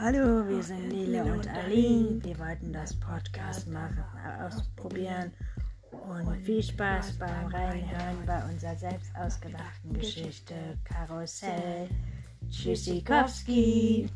Hallo, wir sind Nele und Aline. Wir wollten das Podcast machen, ausprobieren. und viel Spaß beim Reinhören bei unserer selbst ausgedachten Geschichte. Karussell. Tschüssikowski.